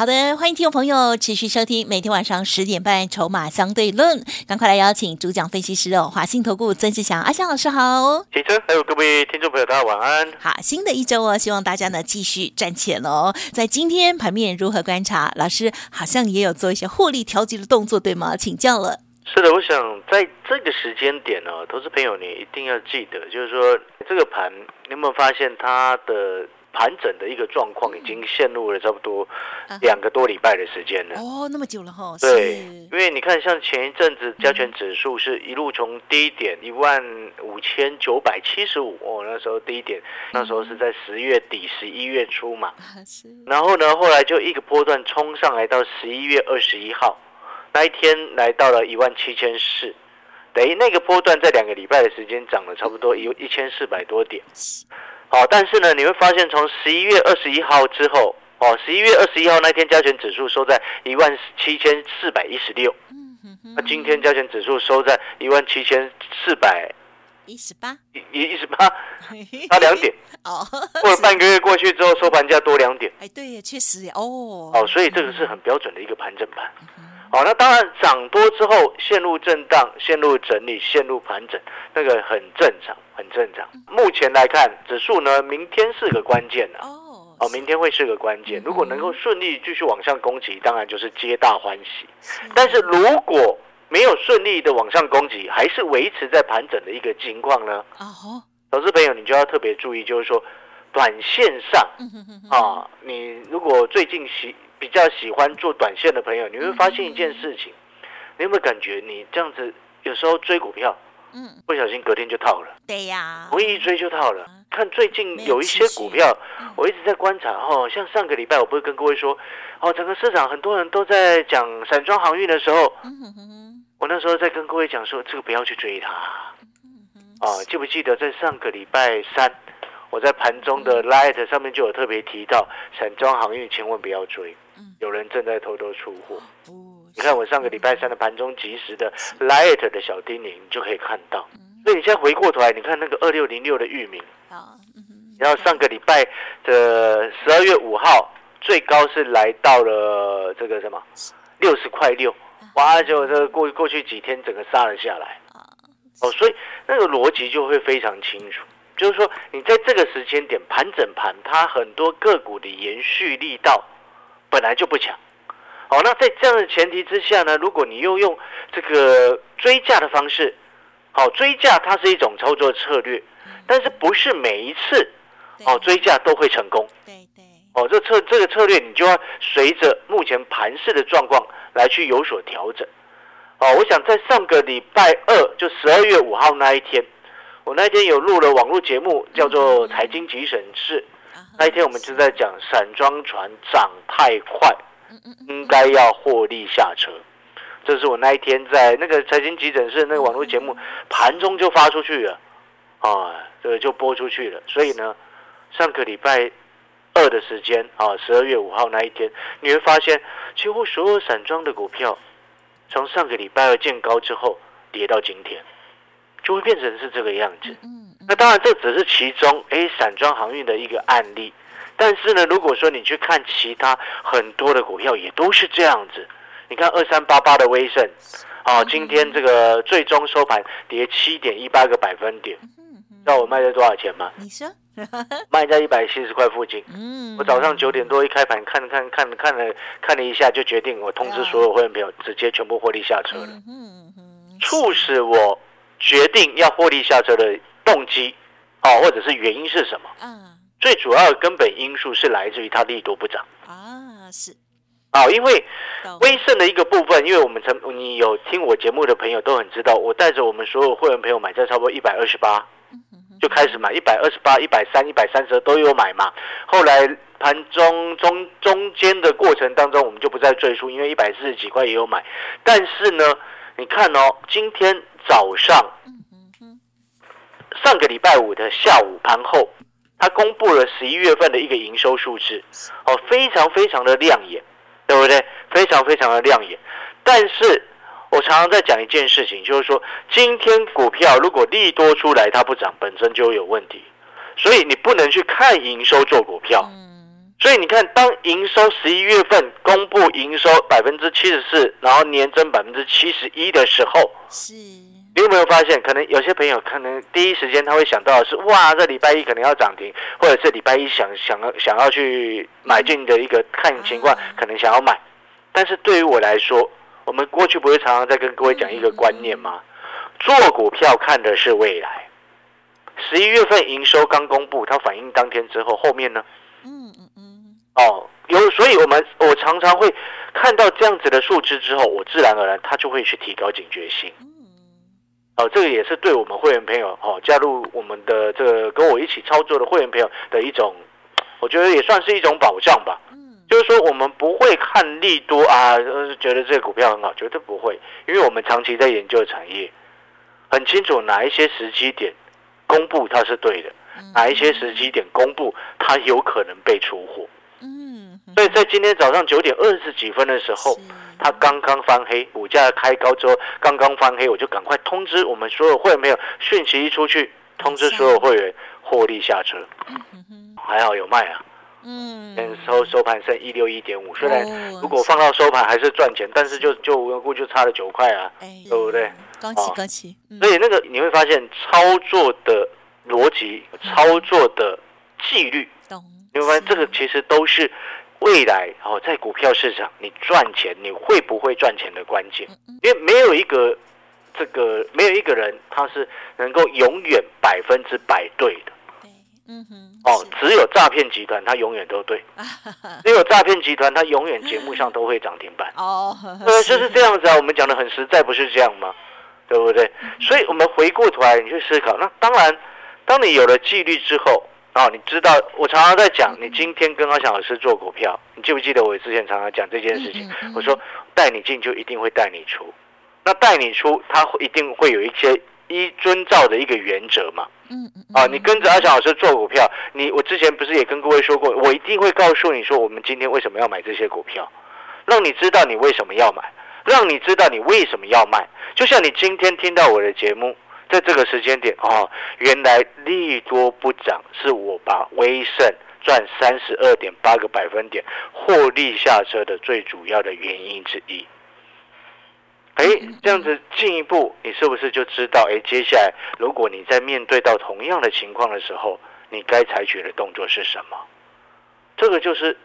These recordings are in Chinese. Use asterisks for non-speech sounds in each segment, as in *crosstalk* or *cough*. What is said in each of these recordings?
好的，欢迎听众朋友持续收听每天晚上十点半《筹码相对论》，赶快来邀请主讲分析师哦，华信投顾曾志祥阿祥老师好，启真，还有各位听众朋友，大家晚安。好，新的一周哦，希望大家呢继续赚钱哦。在今天盘面如何观察？老师好像也有做一些获利调节的动作，对吗？请教了。是的，我想在这个时间点呢，投资朋友你一定要记得，就是说这个盘，你有没有发现它的？盘整的一个状况已经陷入了差不多两个多礼拜的时间了。哦，那么久了哈。对，因为你看，像前一阵子加权指数是一路从低点一万五千九百七十五哦，那时候低点，那时候是在十月底、十一月初嘛。然后呢，后来就一个波段冲上来到十一月二十一号那一天，来到了一万七千四，等于那个波段在两个礼拜的时间涨了差不多一一千四百多点。好，但是呢，你会发现从十一月二十一号之后，哦，十一月二十一号那天加权指数收在一万七千四百一十六，那今天加权指数收在一万七千四百一十八，一一十八，差两点。哦，过了半个月过去之后，收盘价多两点。哎，对，确实哦。哦，所以这个是很标准的一个盘整盘。哦，那当然涨多之后陷入震荡、陷入整理、陷入盘整，那个很正常，很正常。目前来看，指数呢，明天是个关键的哦，哦，明天会是个关键。如果能够顺利继续往上攻击，当然就是皆大欢喜。但是如果没有顺利的往上攻击，还是维持在盘整的一个情况呢？哦，投资朋友，你就要特别注意，就是说，短线上啊，你如果最近喜。比较喜欢做短线的朋友，你会发现一件事情，你有没有感觉你这样子有时候追股票，嗯，不小心隔天就套了，对呀，不一追就套了。看最近有一些股票，我一直在观察哦，像上个礼拜我不是跟各位说，哦，整个市场很多人都在讲散装航运的时候，我那时候在跟各位讲说，这个不要去追它，啊，记不记得在上个礼拜三？我在盘中的 Light 上面就有特别提到，散装航运千万不要追，有人正在偷偷出货。你看我上个礼拜三的盘中及时的 Light 的小叮咛，你就可以看到。所以你现在回过头来，你看那个二六零六的域名，然后上个礼拜的十二月五号最高是来到了这个什么六十块六，哇！就这个过过去几天整个杀了下来。哦，所以那个逻辑就会非常清楚。就是说，你在这个时间点盘整盘，它很多个股的延续力道本来就不强。好，那在这样的前提之下呢，如果你又用这个追价的方式，好追价它是一种操作策略，但是不是每一次哦追价都会成功。对对。哦，这策这个策略你就要随着目前盘势的状况来去有所调整。哦，我想在上个礼拜二，就十二月五号那一天。我那天有录了网络节目，叫做《财经急诊室》。那一天我们就在讲散装船涨太快，应该要获利下车。这是我那一天在那个《财经急诊室》那个网络节目盘中就发出去了，啊，这个就播出去了。所以呢，上个礼拜二的时间啊，十二月五号那一天，你会发现几乎所有散装的股票，从上个礼拜二见高之后跌到今天。就会变成是这个样子。那当然这只是其中哎散装航运的一个案例，但是呢，如果说你去看其他很多的股票，也都是这样子。你看二三八八的威盛，啊，今天这个最终收盘跌七点一八个百分点，知道我卖在多少钱吗？你说，*laughs* 卖在一百七十块附近。嗯，我早上九点多一开盘，看看看看了看了一下，就决定我通知所有会员朋友，直接全部获利下车了。嗯促使我。决定要获利下车的动机，哦，或者是原因是什么？嗯，最主要的根本因素是来自于它利多不涨啊，是，啊，因为威盛的一个部分，因为我们曾你有听我节目的朋友都很知道，我带着我们所有会员朋友买在差不多一百二十八，就开始买一百二十八、一百三、一百三十都有买嘛。后来盘中中中间的过程当中，我们就不再赘述，因为一百四十几块也有买。但是呢，你看哦，今天。早上，上上个礼拜五的下午盘后，它公布了十一月份的一个营收数字，哦，非常非常的亮眼，对不对？非常非常的亮眼。但是我常常在讲一件事情，就是说，今天股票如果利多出来，它不涨，本身就有问题。所以你不能去看营收做股票。所以你看，当营收十一月份公布营收百分之七十四，然后年增百分之七十一的时候，是，你有没有发现？可能有些朋友可能第一时间他会想到的是，哇，这礼拜一可能要涨停，或者是礼拜一想想要想要去买进的一个看情况，可能想要买。但是对于我来说，我们过去不是常常在跟各位讲一个观念吗？做股票看的是未来。十一月份营收刚公布，它反映当天之后，后面呢？嗯嗯嗯。哦，有，所以我们我常常会看到这样子的数字之后，我自然而然他就会去提高警觉性。嗯。哦，这个也是对我们会员朋友哦，加入我们的这个跟我一起操作的会员朋友的一种，我觉得也算是一种保障吧。嗯。就是说，我们不会看利多啊，觉得这个股票很好，绝对不会，因为我们长期在研究产业，很清楚哪一些时机点。公布它是对的，哪一些时机点公布它有可能被出货？嗯，所以在今天早上九点二十几分的时候，它刚刚翻黑，股价开高之后刚刚翻黑，我就赶快通知我们所有会员朋友，讯息一出去，通知所有会员获利下车。还好有卖啊，嗯，收收盘剩一六一点五，虽然如果放到收盘还是赚钱，但是就就无缘故就差了九块啊，对不对？恭喜恭喜！所以那个你会发现操作的逻辑、操作的纪律，你会发现这个其实都是未来哦，在股票市场你赚钱你会不会赚钱的关键。因为没有一个这个没有一个人他是能够永远百分之百对的。嗯哼。哦，只有诈骗集团他永远都对，*laughs* 只有诈骗集团他永远节目上都会涨停板。哦，对，*laughs* 就是这样子啊。我们讲的很实在，不是这样吗？对不对？所以，我们回过头来，你去思考。那当然，当你有了纪律之后，啊，你知道，我常常在讲，你今天跟阿翔老师做股票，你记不记得我之前常常讲这件事情？我说，带你进就一定会带你出，那带你出，他会一定会有一些依遵照的一个原则嘛。嗯嗯。啊，你跟着阿翔老师做股票，你我之前不是也跟各位说过，我一定会告诉你说，我们今天为什么要买这些股票，让你知道你为什么要买。让你知道你为什么要卖，就像你今天听到我的节目，在这个时间点哦，原来利多不涨，是我把威盛赚三十二点八个百分点获利下车的最主要的原因之一。哎，这样子进一步，你是不是就知道？哎，接下来如果你在面对到同样的情况的时候，你该采取的动作是什么？这个就是。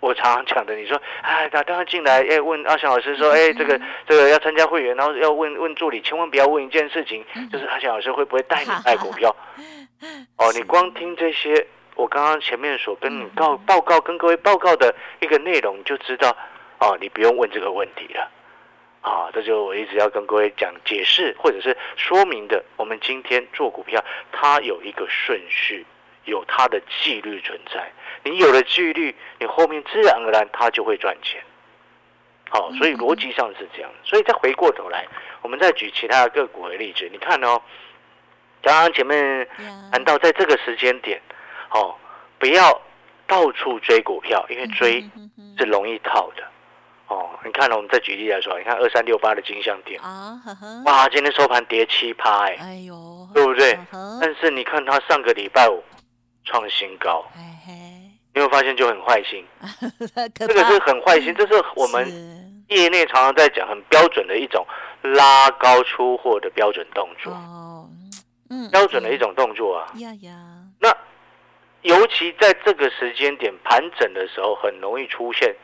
我常常讲的，你说，哎，打电话进来，哎，问阿翔老师说，哎，这个这个要参加会员，然后要问问助理，千万不要问一件事情，就是阿翔老师会不会带你卖股票？*laughs* 哦，你光听这些，我刚刚前面所跟你告报告跟各位报告的一个内容，就知道，哦，你不用问这个问题了。啊，这就我一直要跟各位讲解释或者是说明的。我们今天做股票，它有一个顺序，有它的纪律存在。你有了纪律，你后面自然而然它就会赚钱。好，所以逻辑上是这样。所以再回过头来，我们再举其他的个股的例子。你看哦，刚刚前面谈到在这个时间点，哦，不要到处追股票，因为追是容易套的。哦，你看了，我们再举例来说，你看二三六八的金项店啊，哇，今天收盘跌七趴，哎，哎呦，对不对？但是你看它上个礼拜五创新高。你会发现就很坏心，*laughs* 这个是很坏心，这是我们业内常常在讲很标准的一种拉高出货的标准动作，嗯，标准的一种动作啊。呀呀，那尤其在这个时间点盘整的时候，很容易出现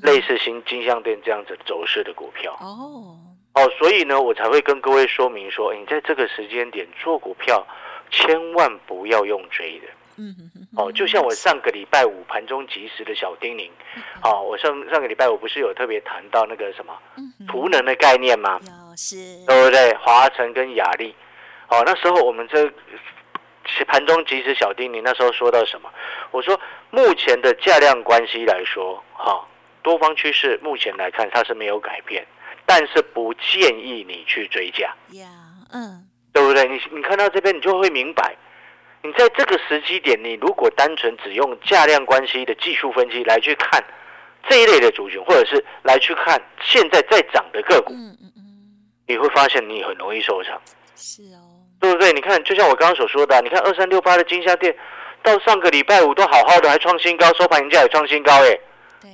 类似新金项店这样子走势的股票。哦。哦，所以呢，我才会跟各位说明说，你在这个时间点做股票，千万不要用追的。嗯哦，就像我上个礼拜五盘中及时的小叮咛，哦，我上上个礼拜五不是有特别谈到那个什么图能的概念吗？是，对不对？华晨跟雅丽，哦，那时候我们这盘中及时小叮咛，那时候说到什么？我说目前的价量关系来说，哈，多方趋势目前来看它是没有改变，但是不建议你去追价。呀，嗯。对不对？你你看到这边，你就会明白，你在这个时机点，你如果单纯只用价量关系的技术分析来去看这一类的族群，或者是来去看现在在涨的个股，嗯嗯嗯，你会发现你很容易受伤。是哦，对不对？你看，就像我刚刚所说的，你看二三六八的金虾店，到上个礼拜五都好好的，还创新高，收盘价也创新高，哎，对，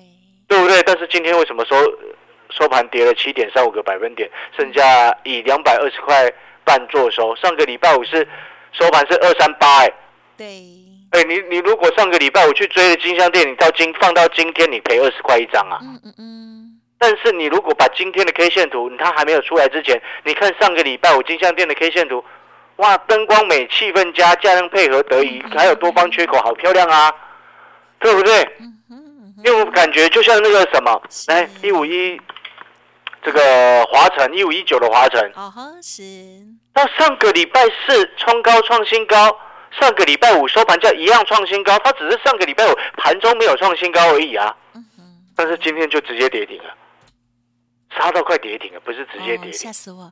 对不对？但是今天为什么收收盘跌了七点三五个百分点，剩下以两百二十块半做收？上个礼拜五是收盘是二三八，哎，对，哎，你你如果上个礼拜我去追的金香店，你到今放到今天，你赔二十块一张啊？嗯嗯嗯。但是你如果把今天的 K 线图，它还没有出来之前，你看上个礼拜我金相店的 K 线图，哇，灯光美，气氛佳，价量配合得宜，还有多方缺口，好漂亮啊，对不对？因为我感觉就像那个什么，来一五一，这个华晨一五一九的华晨，哦是。到上个礼拜四冲高创新高，上个礼拜五收盘价一样创新高，它只是上个礼拜五盘中没有创新高而已啊，但是今天就直接跌停了。杀到快跌停了，不是直接跌停，吓死我，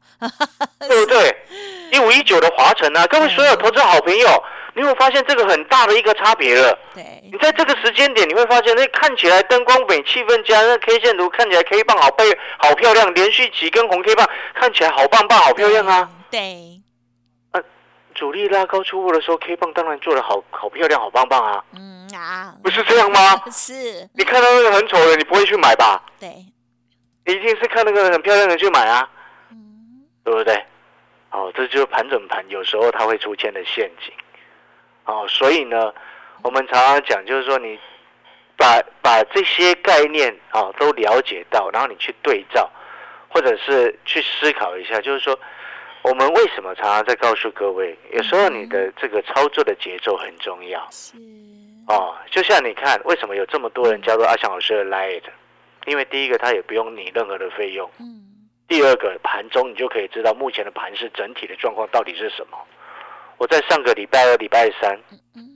对不对？*laughs* 一五一九的华晨啊，各位所有投资好朋友，你会发现这个很大的一个差别了。对，你在这个时间点，你会发现那看起来灯光美、气氛佳，那 K 线图看起来 K 棒好背好漂亮，连续几根红 K 棒看起来好棒棒、好漂亮啊。对，啊，主力拉高出货的时候，K 棒当然做的好好漂亮、好棒棒啊。嗯啊，不是这样吗？*laughs* 是。你看到那个很丑的，你不会去买吧？对。一定是看那个很漂亮的去买啊，对不对？哦，这就是盘整盘，有时候它会出现的陷阱。哦，所以呢，我们常常讲，就是说你把把这些概念啊都了解到，然后你去对照，或者是去思考一下，就是说我们为什么常常在告诉各位，有时候你的这个操作的节奏很重要。是。哦，就像你看，为什么有这么多人加入阿翔老师的 Lite？因为第一个，他也不用你任何的费用。嗯。第二个，盘中你就可以知道目前的盘市整体的状况到底是什么。我在上个礼拜二、礼拜三，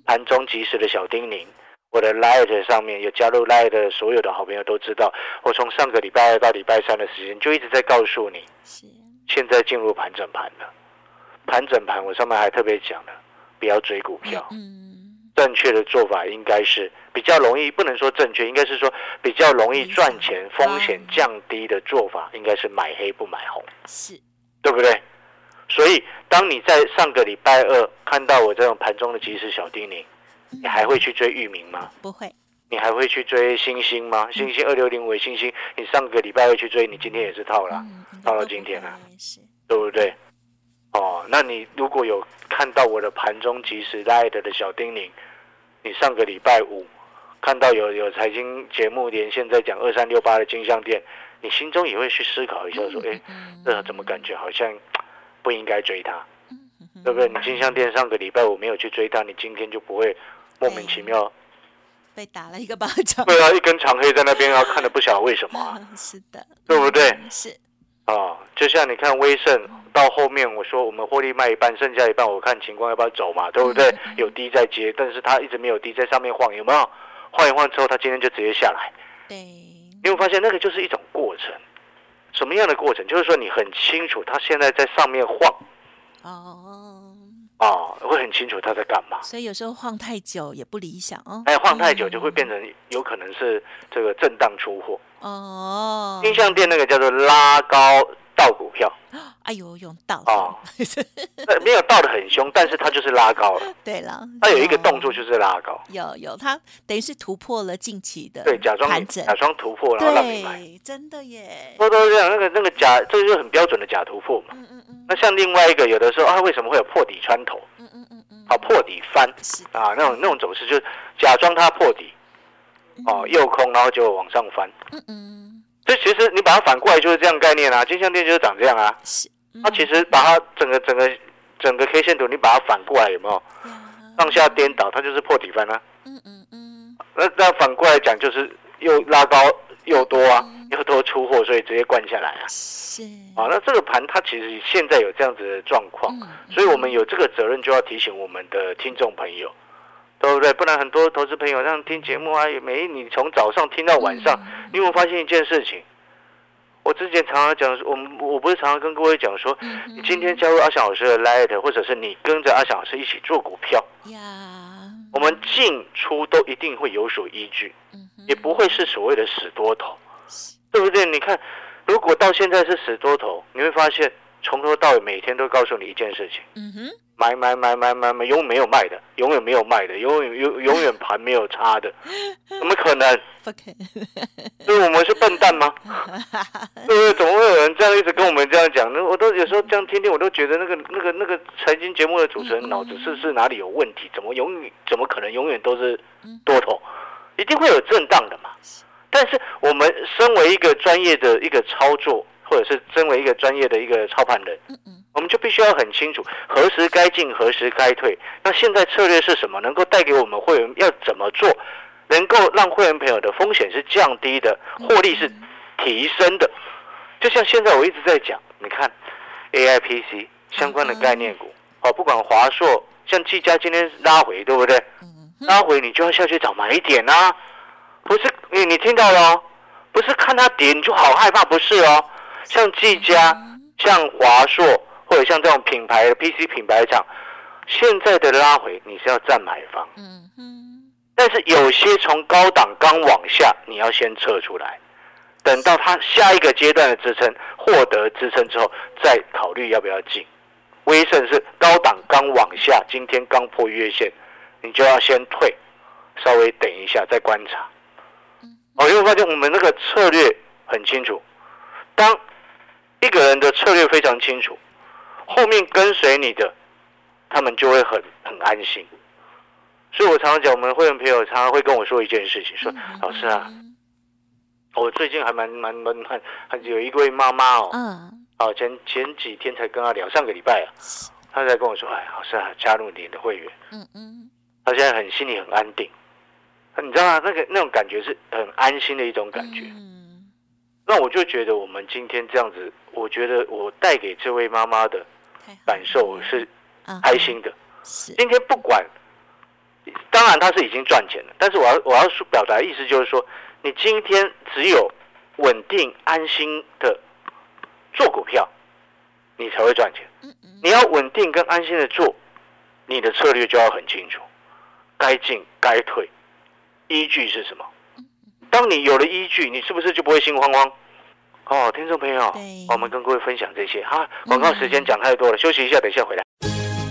盘中及时的小叮咛，我的 Light 上面有加入 Light 的所有的好朋友都知道，我从上个礼拜二到礼拜三的时间就一直在告诉你，现在进入盘整盘了。盘整盘，我上面还特别讲了，不要追股票。嗯。正确的做法应该是比较容易，不能说正确，应该是说比较容易赚钱、风险降低的做法，应该是买黑不买红，是，对不对？所以，当你在上个礼拜二看到我这种盘中的即时小叮咛，你还会去追域名吗？不会。你还会去追星星吗？星星二六零五星星，你上个礼拜二去追，你今天也是套了，套到今天了，对不对？哦，那你如果有看到我的盘中即时 light 的小叮咛，你上个礼拜五看到有有财经节目连线在讲二三六八的金项店，你心中也会去思考一下，说，哎，这怎么感觉好像不应该追它，对不对？你金项店上个礼拜五没有去追它，你今天就不会莫名其妙被打了一个巴掌。对啊，一根长黑在那边，要看的不晓得为什么。*laughs* 是的，对不对？是。啊，就像你看威盛到后面，我说我们获利卖一半，剩下一半我看情况要不要走嘛，对不对？有低在接，但是他一直没有低在上面晃，有没有？晃一晃之后，他今天就直接下来。对，你会发现那个就是一种过程，什么样的过程？就是说你很清楚它现在在上面晃。哦。啊，会很清楚他在干嘛，所以有时候晃太久也不理想哦。哎，晃太久就会变成有可能是这个震荡出货哦。音像店那个叫做拉高倒股票，哎呦，用倒啊，*laughs* 没有倒的很凶，但是它就是拉高了。对了，它有一个动作就是拉高，有有，它等于是突破了近期的对假装假装突破，然后让你买，真的耶。都都这样，那个那个假，这就是很标准的假突破嘛。嗯嗯嗯。那像另外一个，有的时候啊，为什么会有破底穿头？嗯嗯嗯嗯，好破底翻啊，那种那种走势就是假装它破底，哦，右空然后就往上翻。嗯嗯，这其实你把它反过来就是这样概念啊，金项店就是长这样啊。是，它其实把它整个整个整个 K 线图，你把它反过来有没有？上下颠倒，它就是破底翻啊。嗯嗯嗯，那那反过来讲就是又拉高。又多啊，又多出货，所以直接灌下来啊。是啊，那这个盘它其实现在有这样子的状况，所以我们有这个责任就要提醒我们的听众朋友，对不对？不然很多投资朋友让听节目啊，每你从早上听到晚上，你有没有发现一件事情？我之前常常讲，我们我不是常常跟各位讲说，你今天加入阿翔老师的 Light，或者是你跟着阿翔老师一起做股票，我们进出都一定会有所依据，也不会是所谓的死多头，对不对？你看，如果到现在是死多头，你会发现从头到尾每天都告诉你一件事情，嗯哼。买买买买买买，永远没有卖的，永远没有卖的，永远永永远盘没有差的，*laughs* 怎么可能？不可能。*laughs* 所以我们是笨蛋吗？对 *laughs* 不对？怎么会有人这样一直跟我们这样讲？呢我都有时候这样听听，我都觉得那个那个那个财经节目的主持人脑子是是哪里有问题？怎么永远怎么可能永远都是多头？一定会有震荡的嘛。但是我们身为一个专业的一个操作，或者是身为一个专业的一个操盘人。我们就必须要很清楚何时该进，何时该退。那现在策略是什么？能够带给我们会员要怎么做，能够让会员朋友的风险是降低的，获利是提升的。就像现在我一直在讲，你看 A I P C 相关的概念股，哦，不管华硕，像技嘉今天拉回，对不对？拉回你就要下去找买点啊，不是？你你听到了？不是看它跌你就好害怕，不是哦。像技嘉，像华硕。或者像这种品牌的 PC 品牌厂，现在的拉回你是要占买方，嗯嗯，但是有些从高档刚往下，你要先撤出来，等到它下一个阶段的支撑获得支撑之后，再考虑要不要进。威盛是高档刚往下，今天刚破月线，你就要先退，稍微等一下再观察。哦，因为发现我们那个策略很清楚，当一个人的策略非常清楚。后面跟随你的，他们就会很很安心。所以我常常讲，我们会员朋友常常会跟我说一件事情，说老师啊，我最近还蛮蛮蛮很很有一位妈妈哦，嗯，哦前前几天才跟他聊，上个礼拜啊，他才跟我说，哎，老师啊，加入你的会员，嗯嗯，他现在很心里很安定，你知道吗？那个那种感觉是很安心的一种感觉。嗯，那我就觉得我们今天这样子，我觉得我带给这位妈妈的。感受是开心的。今天不管，当然他是已经赚钱了，但是我要我要说表达的意思就是说，你今天只有稳定安心的做股票，你才会赚钱。你要稳定跟安心的做，你的策略就要很清楚，该进该退，依据是什么？当你有了依据，你是不是就不会心慌慌？哦，听众朋友，我们跟各位分享这些哈。广告时间讲太多了，休息一下，等一下回来。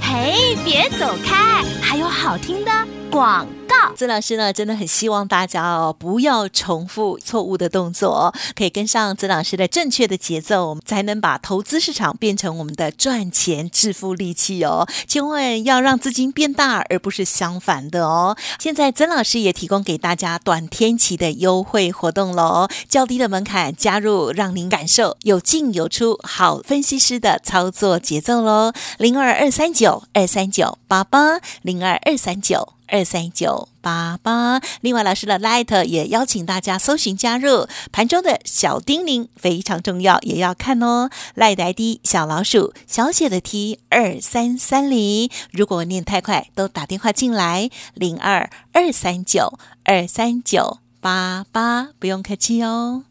嘿，别走开，还有好听的广告。曾老师呢，真的很希望大家哦，不要重复错误的动作，可以跟上曾老师的正确的节奏，才能把投资市场变成我们的赚钱致富利器哦。千万要让资金变大，而不是相反的哦。现在曾老师也提供给大家短天期的优惠活动喽，较低的门槛加入，让您感受有进有出好分析师的操作节奏喽。零二二三九二三九八八零二二三九。二三九八八，另外老师的 Light 也邀请大家搜寻加入盘中的小叮咛，非常重要，也要看哦。Light ID 小老鼠小写的 T 二三三零，如果念太快，都打电话进来零二二三九二三九八八，不用客气哦。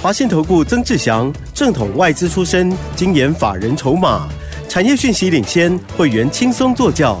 华信投顾曾志祥，正统外资出身，精研法人筹码，产业讯息领先，会员轻松做教。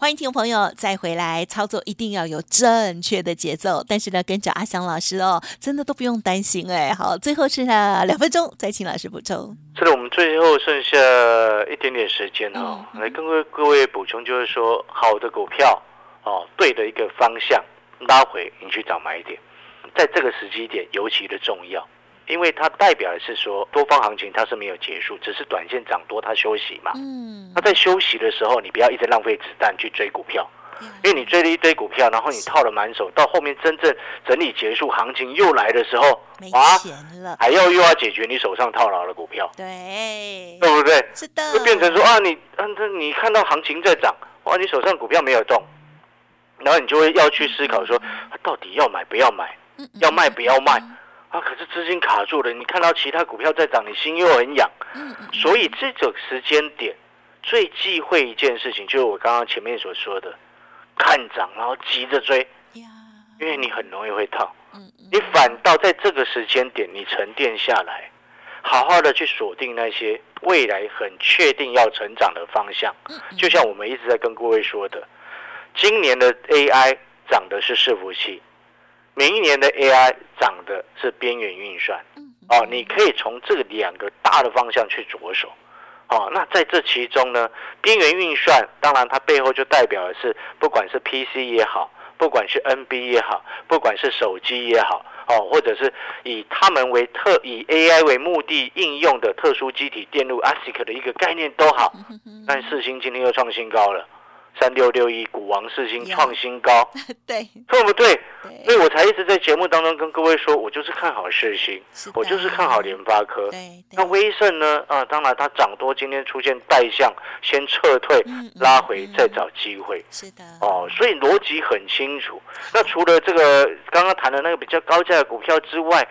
欢迎听众朋友再回来操作，一定要有正确的节奏。但是呢，跟着阿翔老师哦，真的都不用担心哎。好，最后剩下两分钟，再请老师补充。是的，我们最后剩下一点点时间哦，来跟各各位补充，就是说好的股票哦，对的一个方向拉回，你去找买点，在这个时机点尤其的重要。因为它代表的是说多方行情它是没有结束，只是短线涨多它休息嘛。嗯，它在休息的时候，你不要一直浪费子弹去追股票，因为你追了一堆股票，然后你套了满手，到后面真正整理结束，行情又来的时候，没钱了，还要又要解决你手上套牢的股票，对，对不对？是的，会变成说啊，你嗯，你看到行情在涨，哇，你手上股票没有动，然后你就会要去思考说，到底要买不要买，要卖不要卖啊？可是资金卡住了，你看到其他股票在涨，你心又很痒，所以这种时间点最忌讳一件事情，就是我刚刚前面所说的，看涨然后急着追，因为你很容易会套。你反倒在这个时间点，你沉淀下来，好好的去锁定那些未来很确定要成长的方向。就像我们一直在跟各位说的。今年的 AI 涨的是伺服器，明年的 AI 涨的是边缘运算。哦，你可以从这两个大的方向去着手。哦，那在这其中呢，边缘运算当然它背后就代表的是，不管是 PC 也好，不管是 NB 也好，不管是手机也好，哦，或者是以他们为特以 AI 为目的应用的特殊机体电路 ASIC 的一个概念都好。*laughs* 但四星今天又创新高了。三六六一，股王四星创新高，*laughs* 对，对不对？所以我才一直在节目当中跟各位说，我就是看好四星，我就是看好联发科。那威盛呢？啊，当然它涨多，今天出现带向，先撤退，拉回再找机会。是的，哦，所以逻辑很清楚。那除了这个刚刚谈的那个比较高价的股票之外，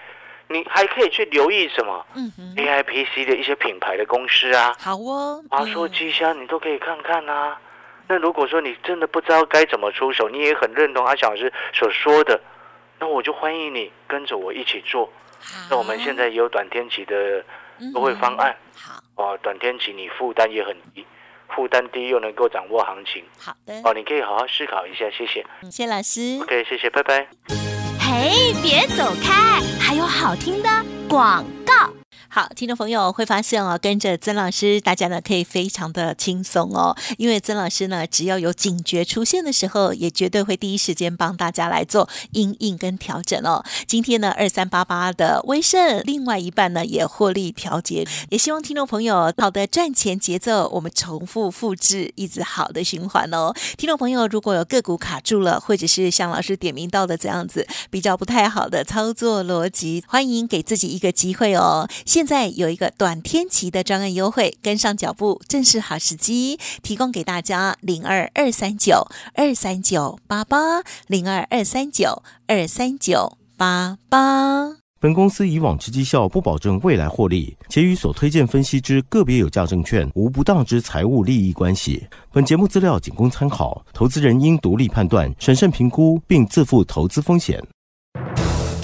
你还可以去留意什么？嗯 a I P C 的一些品牌的公司啊，好哦，华硕、机箱，你都可以看看啊。那如果说你真的不知道该怎么出手，你也很认同阿小老师所说的，那我就欢迎你跟着我一起做。那我们现在也有短天期的优惠方案。好哦，短天期你负担也很低，负担低又能够掌握行情。好的哦，你可以好好思考一下，谢谢。谢老师。OK，谢谢，拜拜。嘿，别走开，还有好听的广告。好，听众朋友会发现哦，跟着曾老师，大家呢可以非常的轻松哦，因为曾老师呢，只要有警觉出现的时候，也绝对会第一时间帮大家来做应应跟调整哦。今天呢，二三八八的威盛，另外一半呢也获利调节，也希望听众朋友好的赚钱节奏，我们重复复制，一直好的循环哦。听众朋友如果有个股卡住了，或者是像老师点名到的这样子比较不太好的操作逻辑，欢迎给自己一个机会哦。现在有一个短天期的专案优惠，跟上脚步正是好时机，提供给大家零二二三九二三九八八零二二三九二三九八八。本公司以往之绩效不保证未来获利，且与所推荐分析之个别有价证券无不当之财务利益关系。本节目资料仅供参考，投资人应独立判断、审慎评估，并自负投资风险。